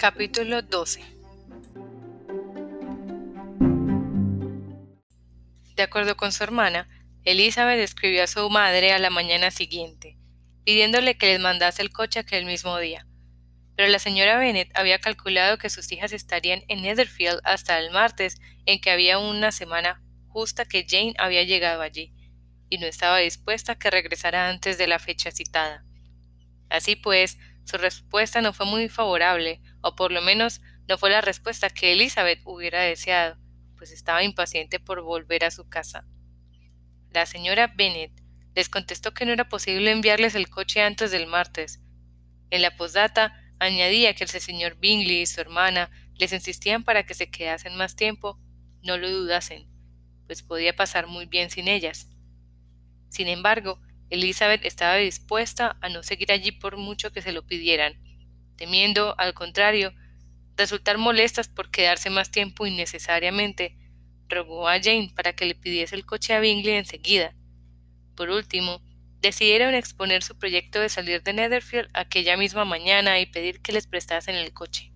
Capítulo 12 De acuerdo con su hermana, Elizabeth escribió a su madre a la mañana siguiente, pidiéndole que les mandase el coche aquel mismo día. Pero la señora Bennet había calculado que sus hijas estarían en Netherfield hasta el martes, en que había una semana justa que Jane había llegado allí, y no estaba dispuesta a que regresara antes de la fecha citada. Así pues, su respuesta no fue muy favorable, o por lo menos no fue la respuesta que Elizabeth hubiera deseado, pues estaba impaciente por volver a su casa. La señora Bennet les contestó que no era posible enviarles el coche antes del martes. En la posdata añadía que el señor Bingley y su hermana les insistían para que se quedasen más tiempo, no lo dudasen, pues podía pasar muy bien sin ellas. Sin embargo, Elizabeth estaba dispuesta a no seguir allí por mucho que se lo pidieran, temiendo, al contrario, resultar molestas por quedarse más tiempo innecesariamente, rogó a Jane para que le pidiese el coche a Bingley enseguida. Por último, decidieron exponer su proyecto de salir de Netherfield aquella misma mañana y pedir que les prestasen el coche.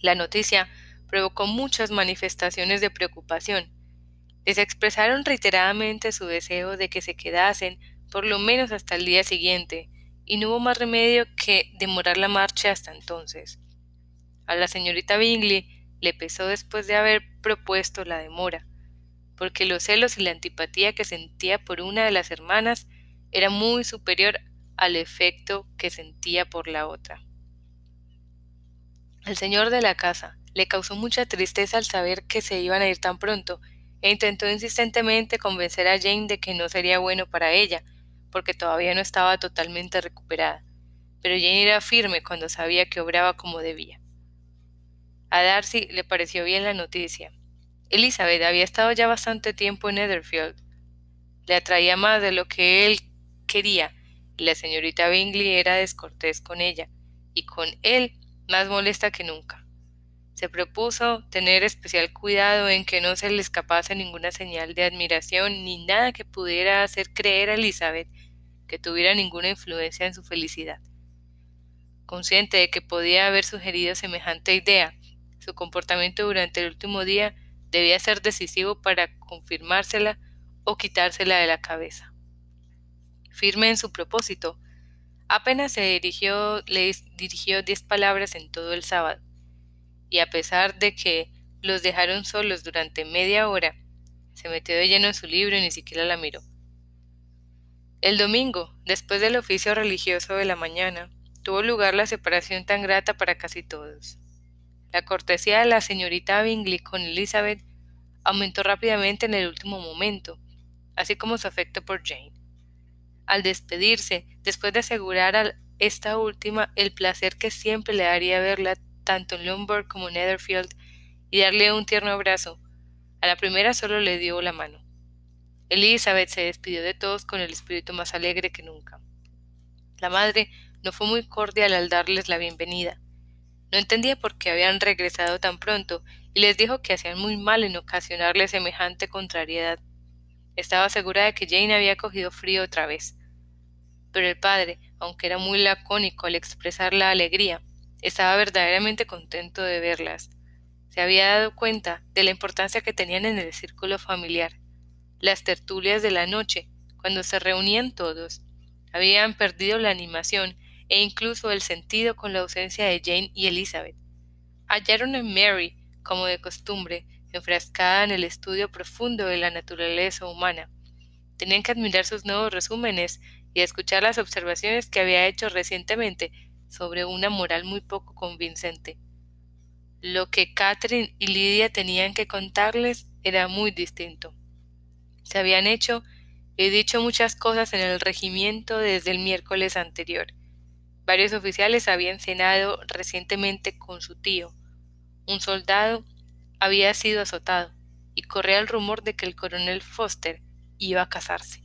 La noticia provocó muchas manifestaciones de preocupación. Les expresaron reiteradamente su deseo de que se quedasen por lo menos hasta el día siguiente, y no hubo más remedio que demorar la marcha hasta entonces. A la señorita Bingley le pesó después de haber propuesto la demora, porque los celos y la antipatía que sentía por una de las hermanas era muy superior al efecto que sentía por la otra. Al señor de la casa le causó mucha tristeza al saber que se iban a ir tan pronto, e intentó insistentemente convencer a Jane de que no sería bueno para ella, porque todavía no estaba totalmente recuperada, pero Jane era firme cuando sabía que obraba como debía. A Darcy le pareció bien la noticia. Elizabeth había estado ya bastante tiempo en Netherfield. Le atraía más de lo que él quería, y la señorita Bingley era descortés con ella, y con él más molesta que nunca. Se propuso tener especial cuidado en que no se le escapase ninguna señal de admiración ni nada que pudiera hacer creer a Elizabeth que tuviera ninguna influencia en su felicidad. Consciente de que podía haber sugerido semejante idea, su comportamiento durante el último día debía ser decisivo para confirmársela o quitársela de la cabeza. Firme en su propósito, apenas se dirigió, le dirigió diez palabras en todo el sábado, y a pesar de que los dejaron solos durante media hora, se metió de lleno en su libro y ni siquiera la miró. El domingo, después del oficio religioso de la mañana, tuvo lugar la separación tan grata para casi todos. La cortesía de la señorita Bingley con Elizabeth aumentó rápidamente en el último momento, así como su afecto por Jane. Al despedirse, después de asegurar a esta última el placer que siempre le daría verla tanto en Lombard como en Netherfield y darle un tierno abrazo, a la primera solo le dio la mano. Elizabeth se despidió de todos con el espíritu más alegre que nunca. La madre no fue muy cordial al darles la bienvenida. No entendía por qué habían regresado tan pronto y les dijo que hacían muy mal en ocasionarle semejante contrariedad. Estaba segura de que Jane había cogido frío otra vez. Pero el padre, aunque era muy lacónico al expresar la alegría, estaba verdaderamente contento de verlas. Se había dado cuenta de la importancia que tenían en el círculo familiar las tertulias de la noche, cuando se reunían todos, habían perdido la animación e incluso el sentido con la ausencia de Jane y Elizabeth. Hallaron a Mary, como de costumbre, enfrascada en el estudio profundo de la naturaleza humana. Tenían que admirar sus nuevos resúmenes y escuchar las observaciones que había hecho recientemente sobre una moral muy poco convincente. Lo que Catherine y Lydia tenían que contarles era muy distinto. Se habían hecho y dicho muchas cosas en el regimiento desde el miércoles anterior. Varios oficiales habían cenado recientemente con su tío. Un soldado había sido azotado y corría el rumor de que el coronel Foster iba a casarse.